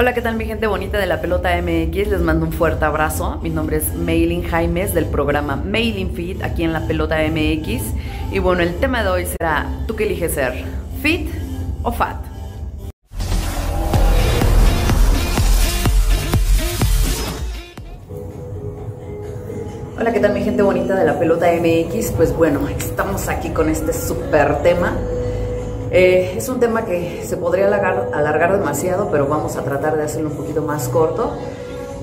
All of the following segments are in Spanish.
Hola, ¿qué tal mi gente bonita de la pelota MX? Les mando un fuerte abrazo. Mi nombre es Maylin Jaimes del programa Mailing Fit aquí en la pelota MX. Y bueno, el tema de hoy será, ¿tú qué eliges ser? ¿Fit o fat? Hola, ¿qué tal mi gente bonita de la pelota MX? Pues bueno, estamos aquí con este súper tema. Eh, es un tema que se podría alargar, demasiado, pero vamos a tratar de hacerlo un poquito más corto.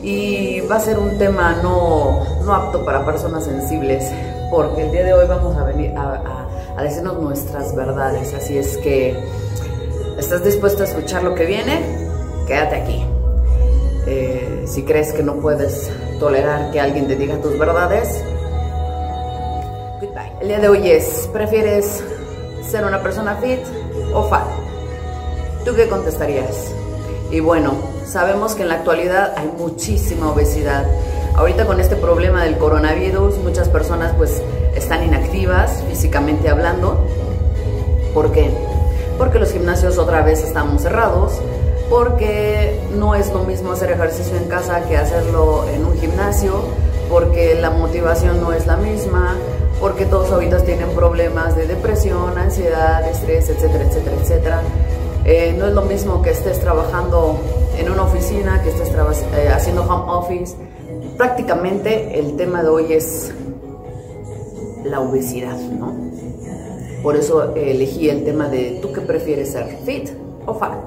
Y va a ser un tema no, no apto para personas sensibles, porque el día de hoy vamos a venir a, a decirnos nuestras verdades. Así es que, ¿estás dispuesto a escuchar lo que viene? Quédate aquí. Eh, si crees que no puedes tolerar que alguien te diga tus verdades, goodbye. El día de hoy es, ¿prefieres ser una persona fit o? ¿Tú qué contestarías? Y bueno, sabemos que en la actualidad hay muchísima obesidad. Ahorita con este problema del coronavirus, muchas personas pues están inactivas físicamente hablando. ¿Por qué? Porque los gimnasios otra vez están cerrados, porque no es lo mismo hacer ejercicio en casa que hacerlo en un gimnasio, porque la motivación no es la misma, porque todos ahorita tienen problemas de depresión, ansiedad, estrés, etcétera, etcétera, etcétera. Eh, no es lo mismo que estés trabajando en una oficina, que estés eh, haciendo home office. Prácticamente el tema de hoy es la obesidad, ¿no? Por eso elegí el tema de ¿tú qué prefieres ser? ¿Fit o fat?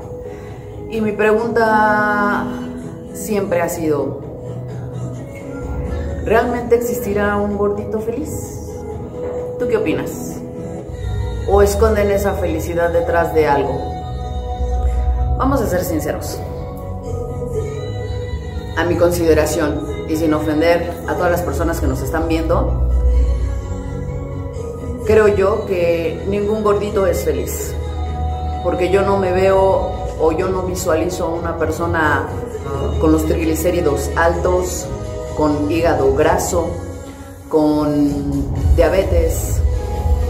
Y mi pregunta siempre ha sido, ¿realmente existirá un gordito feliz? ¿Tú qué opinas? ¿O esconden esa felicidad detrás de algo? Vamos a ser sinceros. A mi consideración, y sin ofender a todas las personas que nos están viendo, creo yo que ningún gordito es feliz. Porque yo no me veo o yo no visualizo a una persona con los triglicéridos altos, con hígado graso, con diabetes,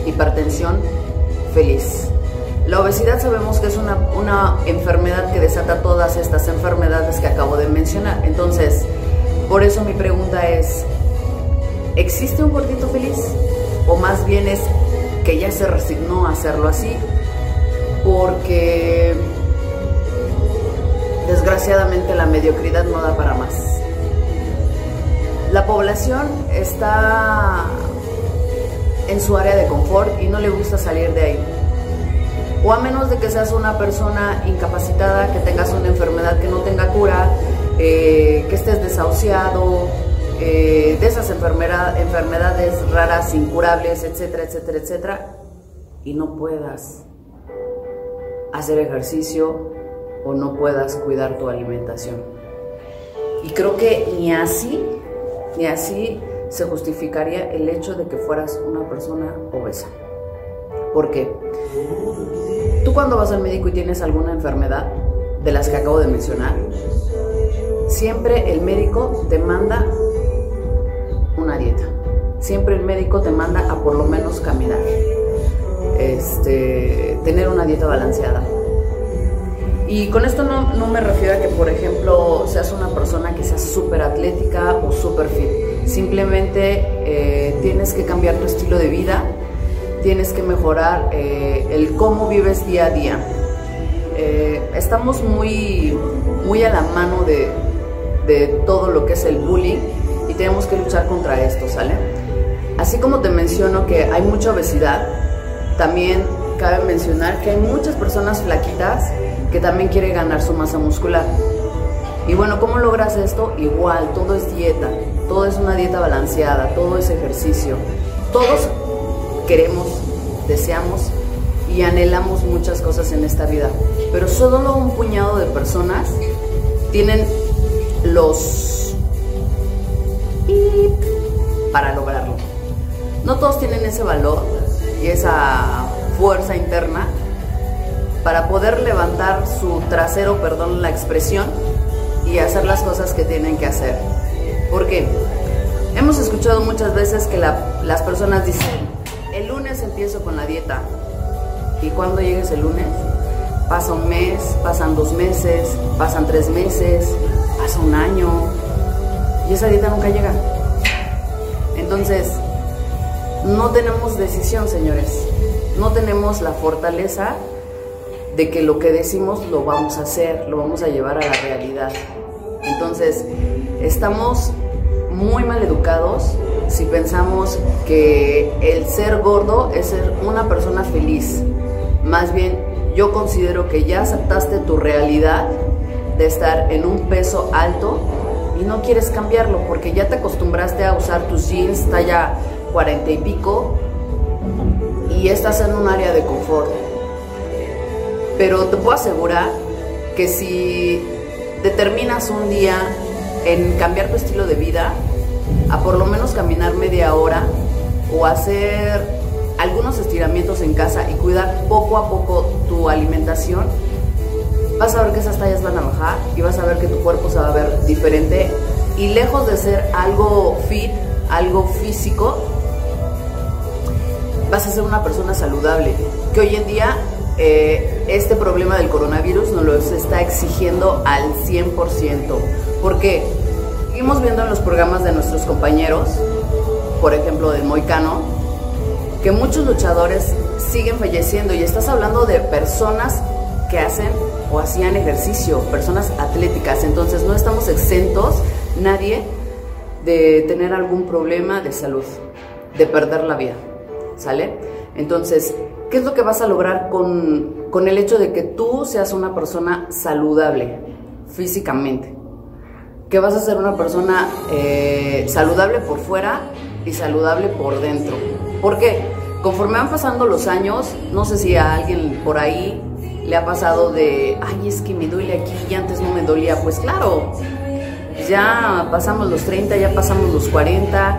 hipertensión, feliz. La obesidad sabemos que es una, una, enfermedad que desata todas estas enfermedades que acabo de mencionar. Entonces, por eso mi pregunta es, ¿existe un gordito feliz? O más bien es que ya se resignó a hacerlo así, porque desgraciadamente la mediocridad no da para más. La población está en su área de confort y no le gusta salir de ahí. O a menos de que seas una persona incapacitada, que tengas una enfermedad que no tenga cura, eh, que estés desahuciado, eh, de esas enfermedades raras, incurables, etcétera, etcétera, etcétera, y no puedas hacer ejercicio o no puedas cuidar tu alimentación. Y creo que ni así, ni así se justificaría el hecho de que fueras una persona obesa. ¿Por qué? Tú cuando vas al médico y tienes alguna enfermedad, de las que acabo de mencionar, siempre el médico te manda una dieta. Siempre el médico te manda a por lo menos caminar. Este, tener una dieta balanceada y con esto no, no, me refiero a que, por ejemplo, seas una persona que sea súper atlética o súper fit. Simplemente eh, tienes que cambiar tu estilo de vida, tienes que mejorar eh, el cómo vives día a día. Eh, estamos muy, muy a la mano de, de todo lo que es el bullying y tenemos que luchar contra esto, ¿sale? Así como te menciono que hay mucha obesidad, también cabe mencionar que hay muchas personas flaquitas que también quiere ganar su masa muscular. Y bueno, ¿cómo logras esto? Igual, todo es dieta, todo es una dieta balanceada, todo es ejercicio. Todos queremos, deseamos y anhelamos muchas cosas en esta vida, pero solo un puñado de personas tienen los para lograrlo. No todos tienen ese valor y esa fuerza interna para poder levantar su trasero, perdón la expresión, y hacer las cosas que tienen que hacer. ¿Por qué? Hemos escuchado muchas veces que las personas dicen, el lunes empiezo con la dieta. ¿Y cuando llegues el lunes? Pasa un mes, pasan dos meses, pasan tres meses, pasa un año y esa dieta nunca llega. Entonces, no tenemos decisión, señores. No tenemos la fortaleza de que lo que decimos lo vamos a hacer, lo vamos a llevar a la realidad. Entonces, estamos muy mal educados si pensamos que el ser gordo es ser una persona feliz. Más bien, yo considero que ya aceptaste tu realidad de estar en un peso alto y no quieres cambiarlo porque ya te acostumbraste a usar tus jeans talla 40 y pico y estás en un área de confort. Pero te puedo asegurar que si determinas un día en cambiar tu estilo de vida, a por lo menos caminar media hora o hacer algunos estiramientos en casa y cuidar poco a poco tu alimentación, vas a ver que esas tallas van a bajar y vas a ver que tu cuerpo se va a ver diferente. Y lejos de ser algo fit, algo físico, vas a ser una persona saludable, que hoy en día eh, este problema del coronavirus nos lo está exigiendo al 100%. ¿Por qué? Seguimos viendo en los programas de nuestros compañeros, por ejemplo del Moicano, que muchos luchadores siguen falleciendo y estás hablando de personas que hacen o hacían ejercicio, personas atléticas, entonces no estamos exentos, nadie, de tener algún problema de salud, de perder la vida, ¿sale? Entonces, ¿qué es lo que vas a lograr con, con el hecho de que tú seas una persona saludable físicamente? Que vas a ser una persona eh, saludable por fuera y saludable por dentro. ¿Por qué? Conforme van pasando los años, no sé si a alguien por ahí le ha pasado de, ay, es que me duele aquí y antes no me dolía. Pues claro, ya pasamos los 30, ya pasamos los 40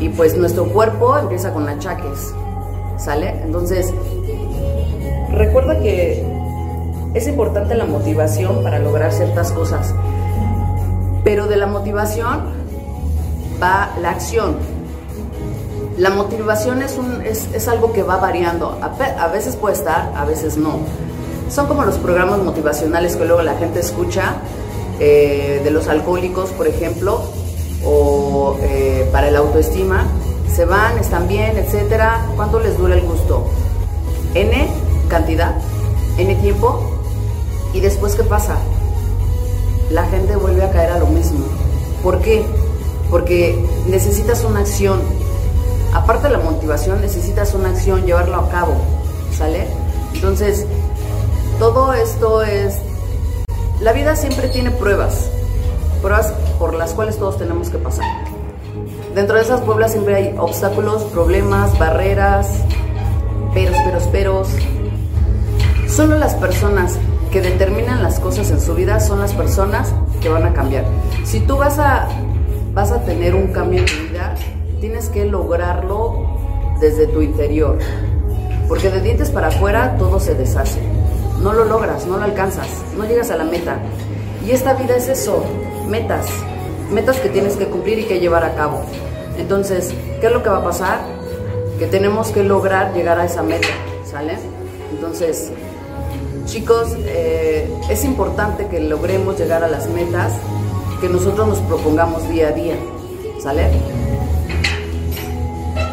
y pues nuestro cuerpo empieza con achaques, ¿sale? Entonces, recuerda que es importante la motivación para lograr ciertas cosas, pero de la motivación va la acción. La motivación es, un, es, es algo que va variando, a, a veces puede estar, a veces no son como los programas motivacionales que luego la gente escucha eh, de los alcohólicos, por ejemplo, o eh, para el autoestima. Se van, están bien, etcétera. ¿Cuánto les dura el gusto? N cantidad, N tiempo. ¿Y después qué pasa? La gente vuelve a caer a lo mismo. ¿Por qué? Porque necesitas una acción. Aparte de la motivación, necesitas una acción, llevarlo a cabo. ¿Sale? Entonces, todo esto es... La vida siempre tiene pruebas, pruebas por las cuales todos tenemos que pasar. Dentro de esas pruebas siempre hay obstáculos, problemas, barreras, peros, peros, peros. Solo las personas que determinan las cosas en su vida son las personas que van a cambiar. Si tú vas a, vas a tener un cambio en tu vida, tienes que lograrlo desde tu interior. Porque de dientes para afuera todo se deshace no lo logras, no lo alcanzas, no llegas a la meta. Y esta vida es eso, metas, metas que tienes que cumplir y que llevar a cabo. Entonces, ¿qué es lo que va a pasar? Que tenemos que lograr llegar a esa meta, ¿sale? Entonces, chicos, eh, es importante que logremos llegar a las metas que nosotros nos propongamos día a día, ¿sale?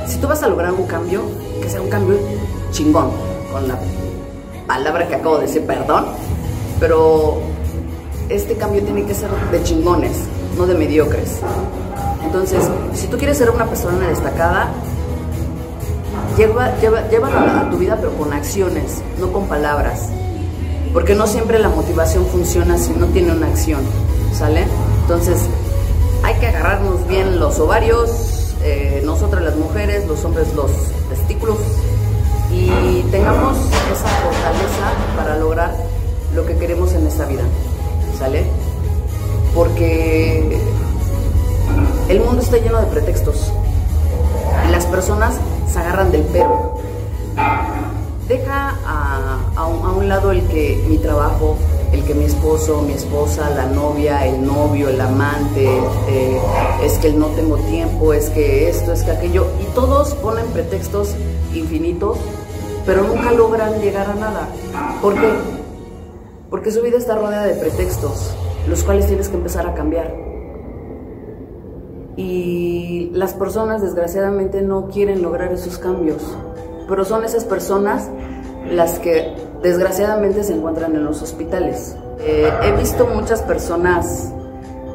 Si tú vas a lograr un cambio, que sea un cambio chingón, con la palabra que acabo de decir, perdón, pero este cambio tiene que ser de chingones, no de mediocres. Entonces, si tú quieres ser una persona destacada, lleva, lleva, a tu vida, pero con acciones, no con palabras. Porque no siempre la motivación funciona si no tiene una acción, ¿sale? Entonces, hay que agarrarnos bien los ovarios, eh, nosotras las mujeres, los hombres los testículos, y tengamos esa fortaleza para lograr lo que queremos en esta vida. ¿Sale? Porque el mundo está lleno de pretextos y las personas se agarran del perro. Deja a, un, lado el que mi trabajo, el que mi esposo, mi esposa, la novia, el novio, el amante, eh, es que no tengo tiempo, es que esto, es que aquello, y todos ponen pretextos infinitos pero nunca logran llegar a nada. ¿Por qué? Porque su vida está rodeada de pretextos, los cuales tienes que empezar a cambiar. Y las personas desgraciadamente no quieren lograr esos cambios, pero son esas personas las que desgraciadamente se encuentran en los hospitales. Eh, he visto muchas personas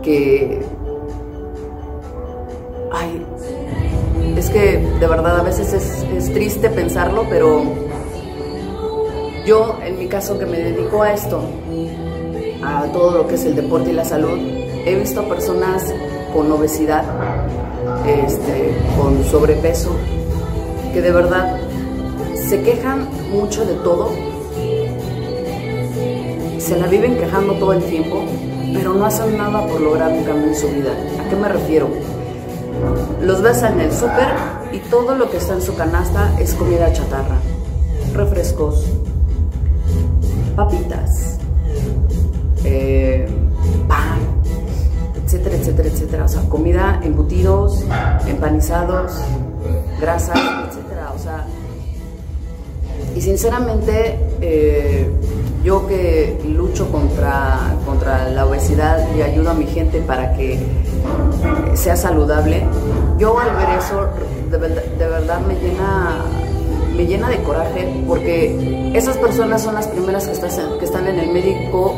que... Ay, es que de verdad a veces es, es triste pensarlo, pero yo en mi caso que me dedico a esto, a todo lo que es el deporte y la salud, he visto personas con obesidad, este, con sobrepeso, que de verdad se quejan mucho de todo, se la viven quejando todo el tiempo, pero no hacen nada por lograr un cambio en su vida. ¿A qué me refiero? Los ves en el súper y todo lo que está en su canasta es comida chatarra, refrescos, papitas, etcétera, etcétera. O sea, comida, embutidos, empanizados, grasas, etcétera. O sea, y sinceramente, eh, yo que lucho contra, contra la obesidad y ayudo a mi gente para que sea saludable, yo al ver eso de, verdad me llena, me llena de coraje porque esas personas son las primeras que, están, que están en el médico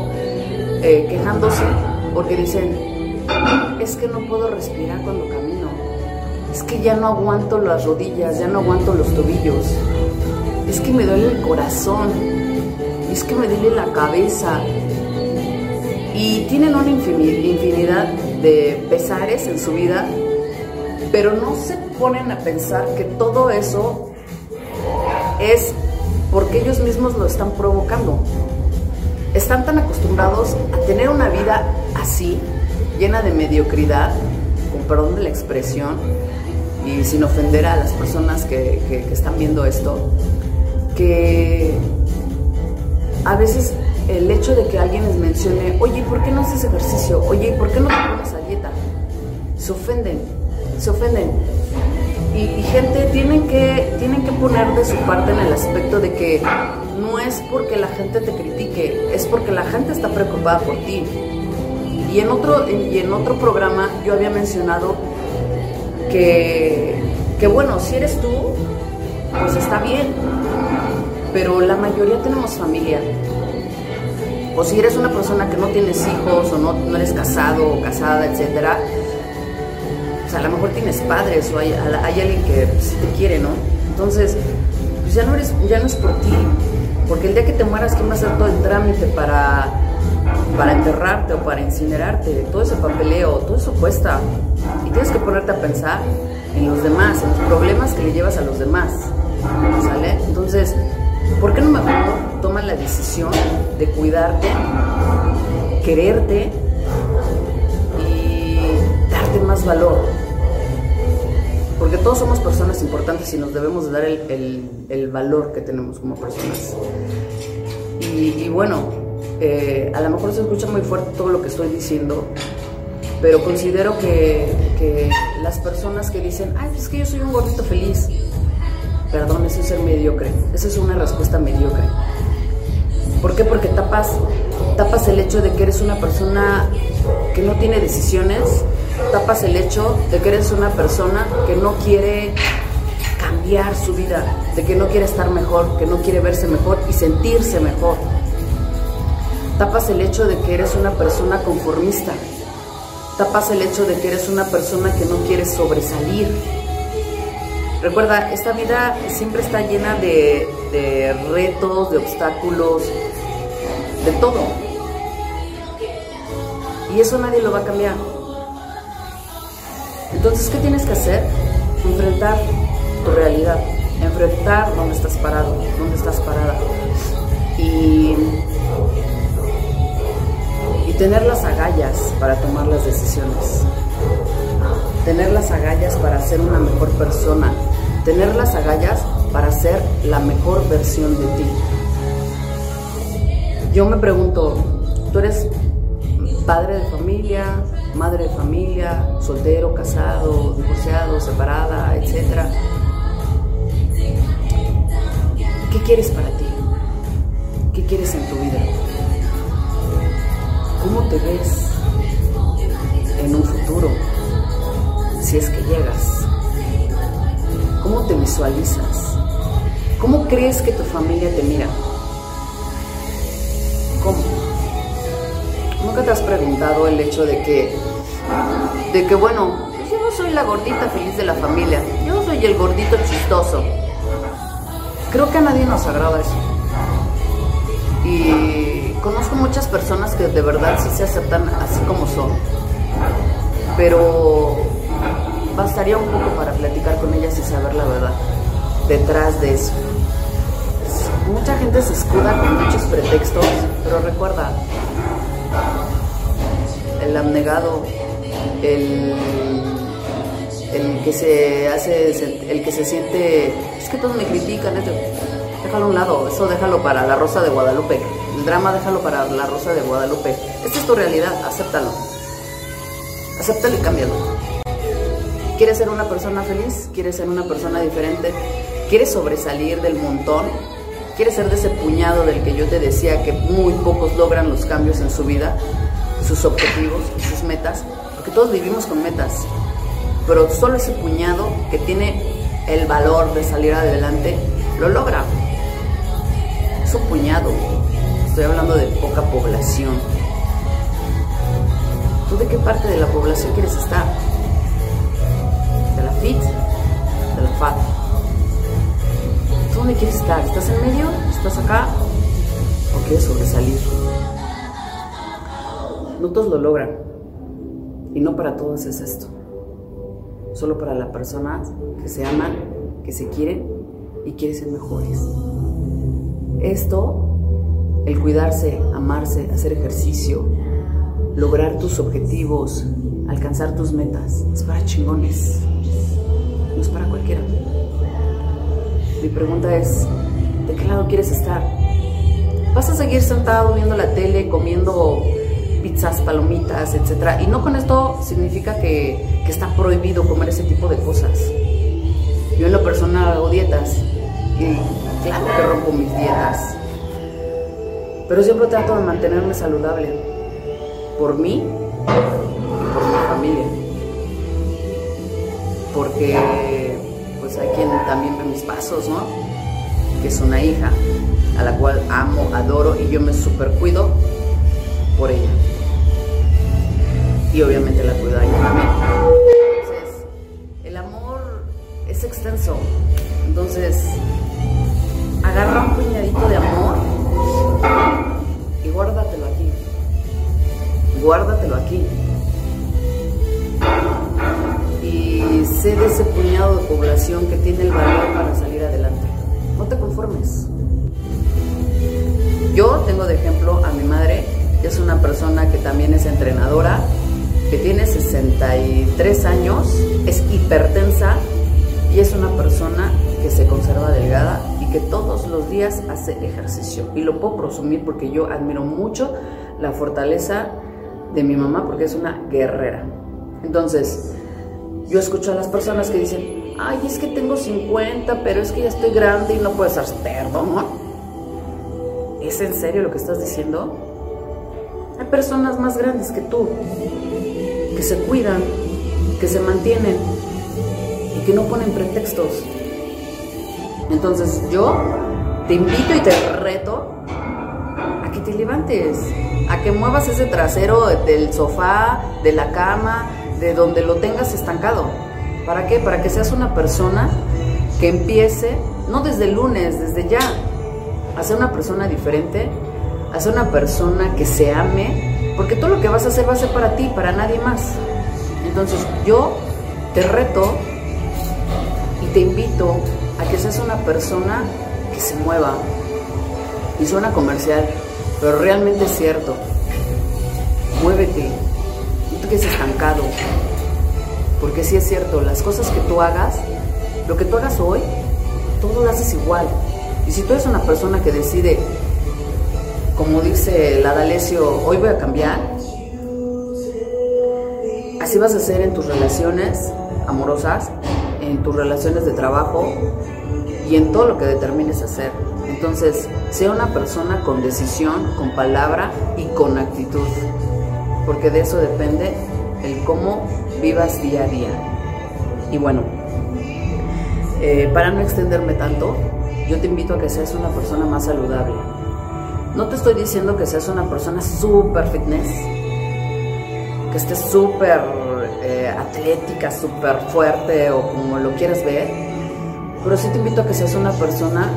eh, quejándose porque dicen, es que no puedo respirar cuando camino, es que ya no aguanto las rodillas, ya no aguanto los tobillos, es que me duele el corazón, es que me duele la cabeza. Y tienen una infinidad de pesares en su vida, pero no se ponen a pensar que todo eso es porque ellos mismos lo están provocando. Están tan acostumbrados a tener una vida así, llena de mediocridad, con perdón de la expresión, y sin ofender a las personas que, que están viendo esto, que a veces el hecho de que alguien les mencione, oye, ¿por qué no haces ejercicio? Oye, ¿por qué no te pones a dieta? Se ofenden, se ofenden. Y, gente tienen que, tienen que poner de su parte en el aspecto de que no es porque la gente te critique, es porque la gente está preocupada por ti. Y en otro, y en otro programa yo había mencionado que, que bueno, si eres tú, pues está bien, pero la mayoría tenemos familia. O si eres una persona que no tienes hijos o no, no eres casado o casada, etcétera, pues a lo mejor tienes padres o hay, alguien que sí te quiere, ¿no? Entonces, pues ya no, eres, ya no es por ti, porque el día que te mueras, ¿quién va a hacer todo el trámite para, para enterrarte o para incinerarte? Todo ese papeleo, todo eso cuesta. Y tienes que ponerte a pensar en los demás, en los problemas que le llevas a los demás. ¿Sale? Entonces, ¿Por qué no mejor tomas la decisión de cuidarte, quererte y darte más valor? Porque todos somos personas importantes y nos debemos de dar el, valor que tenemos como personas. Y, bueno, eh, a lo mejor se escucha muy fuerte todo lo que estoy diciendo, pero considero que, las personas que dicen, ay, es que yo soy un gordito feliz, Perdón, eso es ser mediocre. Esa es una respuesta mediocre. ¿Por qué? Porque tapas, tapas el hecho de que eres una persona que no tiene decisiones, tapas el hecho de que eres una persona que no quiere cambiar su vida, de que no quiere estar mejor, que no quiere verse mejor y sentirse mejor. Tapas el hecho de que eres una persona conformista. Tapas el hecho de que eres una persona que no quiere sobresalir, Recuerda, esta vida siempre está llena de, retos, de obstáculos, de todo. Y eso nadie lo va a cambiar. Entonces, ¿qué tienes que hacer? Enfrentar tu realidad, enfrentar dónde estás parado, dónde estás parada. Y tener las agallas para tomar las decisiones. Tener las agallas para ser una mejor persona, tener las agallas para ser la mejor versión de ti. Yo me pregunto, ¿tú eres padre de familia, madre de familia, soltero, casado, divorciado, separada, etcétera? ¿Qué quieres para ti? ¿Qué quieres en tu vida? ¿Cómo te ves en un futuro? Si es que llegas. ¿Cómo te visualizas? ¿Cómo crees que tu familia te mira? ¿Cómo? ¿Nunca te has preguntado el hecho de que, de que bueno, pues yo no soy la gordita feliz de la familia, yo soy el gordito chistoso? Creo que a nadie nos agrada eso. Y conozco muchas personas que de verdad sí se aceptan así como son. Pero bastaría un poco para platicar con ellas y saber la verdad detrás de eso. Mucha gente se escuda con muchos pretextos, pero recuerda, el abnegado, el, el que se hace, el que se siente, es que todos me critican, déjalo a un lado, eso déjalo para la Rosa de Guadalupe, drama déjalo para la Rosa de Guadalupe. Esta es tu realidad, acéptalo. Acéptalo y cámbialo. ¿Quieres ser una persona feliz? ¿Quieres ser una persona diferente? ¿Quieres sobresalir del montón? ¿Quieres ser de ese puñado del que yo te decía que muy pocos logran los cambios en su vida, sus objetivos sus metas? Porque todos vivimos con metas, pero solo ese puñado que tiene el valor de salir adelante lo logra. Es un puñado. Estoy hablando de poca población. ¿Tú de qué parte de la población quieres estar? ¿De la fit? ¿De la fat? ¿Tú dónde quieres estar? ¿Estás en medio? ¿Estás acá? ¿O quieres sobresalir? No todos lo logran. Y no para todos es esto. Solo para las personas que se aman, que se quieren y quieren ser mejores. Esto, el cuidarse, amarse, hacer ejercicio, lograr tus objetivos, alcanzar tus metas, es para chingones, no es para cualquiera. Mi pregunta es, ¿de qué lado quieres estar? ¿Vas a seguir sentado viendo la tele, comiendo pizzas, palomitas, etcétera? Y no con esto significa que, que está prohibido comer ese tipo de cosas. Yo en lo personal hago dietas y claro que rompo mis dietas. Pero siempre trato de mantenerme saludable. Por mí y por mi familia. Porque pues hay quien también ve mis pasos, ¿no? Que es una hija a la cual amo, adoro y yo me super cuido por ella. Y obviamente la cuido a ella también. Entonces, el amor es extenso. Entonces, agarra un puñadito de amor Guárdatelo aquí. Y sé de ese puñado de población que tiene el valor para salir adelante. No te conformes. Yo tengo de ejemplo a mi madre, que es una persona que también es entrenadora, que tiene 63 años, es hipertensa y es una persona que se conserva delgada y que todos los días hace ejercicio. Y lo puedo presumir porque yo admiro mucho la fortaleza de mi mamá porque es una guerrera. Entonces, yo escucho a las personas que dicen, ay, es que tengo 50, pero es que ya estoy grande y no puedo ser perdón. ¿Es en serio lo que estás diciendo? Hay personas más grandes que tú, que se cuidan, que se mantienen y que no ponen pretextos. Entonces yo te invito y te reto a que te levantes, a que muevas ese trasero del sofá, de la cama, de donde lo tengas estancado. ¿Para qué? Para que seas una persona que empiece, no desde el lunes, desde ya, a ser una persona diferente, a ser una persona que se ame, porque todo lo que vas a hacer va a ser para ti, para nadie más. Entonces yo te reto y te invito a que seas una persona que se mueva. Y suena comercial, pero realmente es cierto. Muévete, no te quedes estancado. Porque sí es cierto, las cosas que tú hagas, lo que tú hagas hoy, todo lo haces igual. Y si tú eres una persona que decide, como dice la D'Alessio, hoy voy a cambiar, así vas a ser en tus relaciones amorosas, en tus relaciones de trabajo y en todo lo que determines hacer. Entonces, sea una persona con decisión, con palabra y con actitud. porque de eso depende el cómo vivas día a día. Y bueno, eh, para no extenderme tanto, yo te invito a que seas una persona más saludable. No te estoy diciendo que seas una persona súper fitness, que estés súper eh, atlética, súper fuerte o como lo quieras ver, pero sí te invito a que seas una persona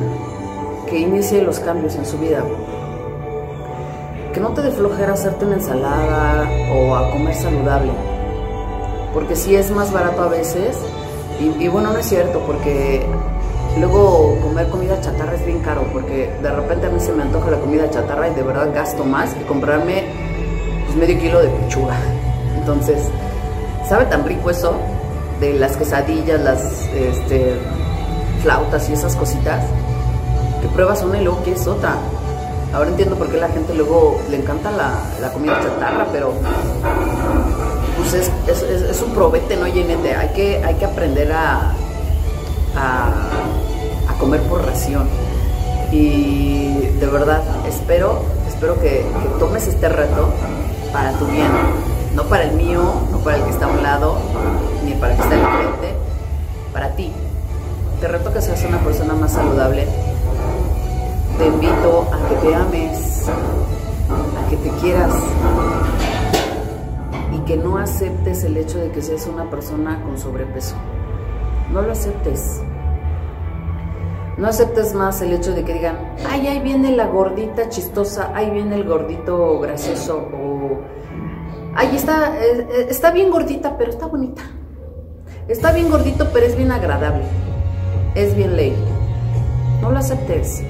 que inicie los cambios en su vida. Que no te dé flojera hacerte una ensalada o a comer saludable. Porque si es más barato a veces, y, y bueno, no es cierto, porque Luego comer comida chatarra es bien caro porque de repente a mí se me antoja la comida chatarra y de verdad gasto más que comprarme pues, medio kilo de pechuga. Entonces, sabe tan rico eso de las quesadillas, las este, flautas y esas cositas que pruebas una y luego quieres otra. Ahora entiendo por qué la gente luego le encanta la, comida chatarra, pero pues es, es, un probete, ¿no, Yenete? Hay que, hay que aprender a comer por ración. Y de verdad, espero, espero que, tomes este reto para tu bien, no para el mío, no para el que está a un lado, ni para el que está enfrente, para ti. Te reto que seas una persona más saludable. Te invito a que te ames, a que te quieras y que no aceptes el hecho de que seas una persona con sobrepeso. No lo aceptes. No aceptes más el hecho de que digan, ay, ahí viene la gordita chistosa, ahí viene el gordito gracioso, o ahí está, eh, eh, está bien gordita, pero está bonita. Está bien gordito, pero es bien agradable. Es bien ley. No lo aceptes.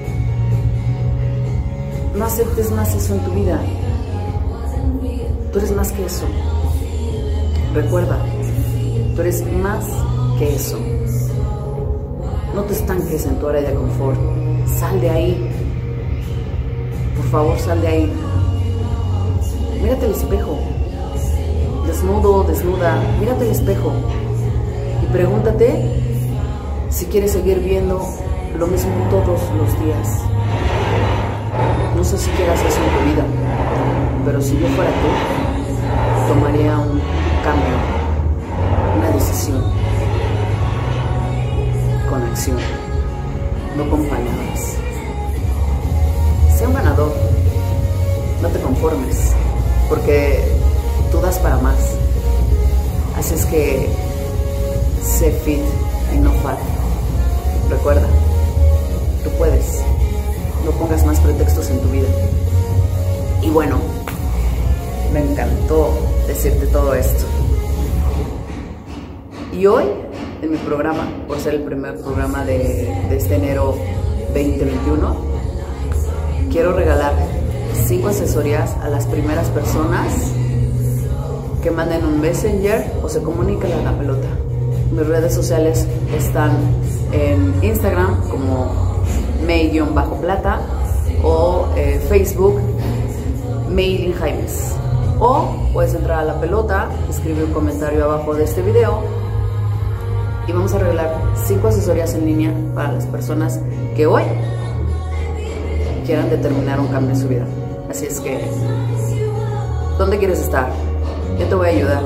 No aceptes más eso en tu vida. Tú eres más que eso. Recuerda, tú eres más que eso. No te estanques en tu área de confort. Sal de ahí. Por favor, sal de ahí. Mírate el espejo. Desnudo, desnuda. Mírate el espejo. Y pregúntate si quieres seguir viendo lo mismo todos los días. No sé si quieras eso en tu vida, pero si yo fuera tú, tomaría un cambio, una decisión con acción, no con palabras. Sé un ganador, no te conformes, porque tú das para más. Así es que sé fit y no fat. Recuerda, tú puedes. No pongas más pretextos en tu vida. Y bueno, me encantó decirte todo esto. Y hoy en mi programa, por ser el primer programa de, este enero 2021. Quiero regalar cinco asesorías a las primeras personas que manden un messenger o se comuniquen a la pelota. Mis redes sociales están en Instagram como may-plata o eh, Facebook Mailin Jaimes. O puedes entrar a la pelota, escribe un comentario abajo de este video y vamos a regalar cinco asesorías en línea para las personas que hoy quieran determinar un cambio en su vida. Así es que, ¿dónde quieres estar? Yo te voy a ayudar,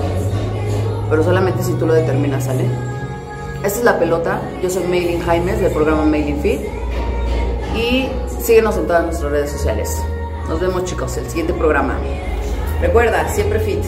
pero solamente si tú lo determinas, ¿sale? Esta es la pelota. Yo soy Mailing Jaimes del programa Mailing Fit y síguenos en todas nuestras redes sociales. Nos vemos chicos, el siguiente programa. Recuerda, siempre fit.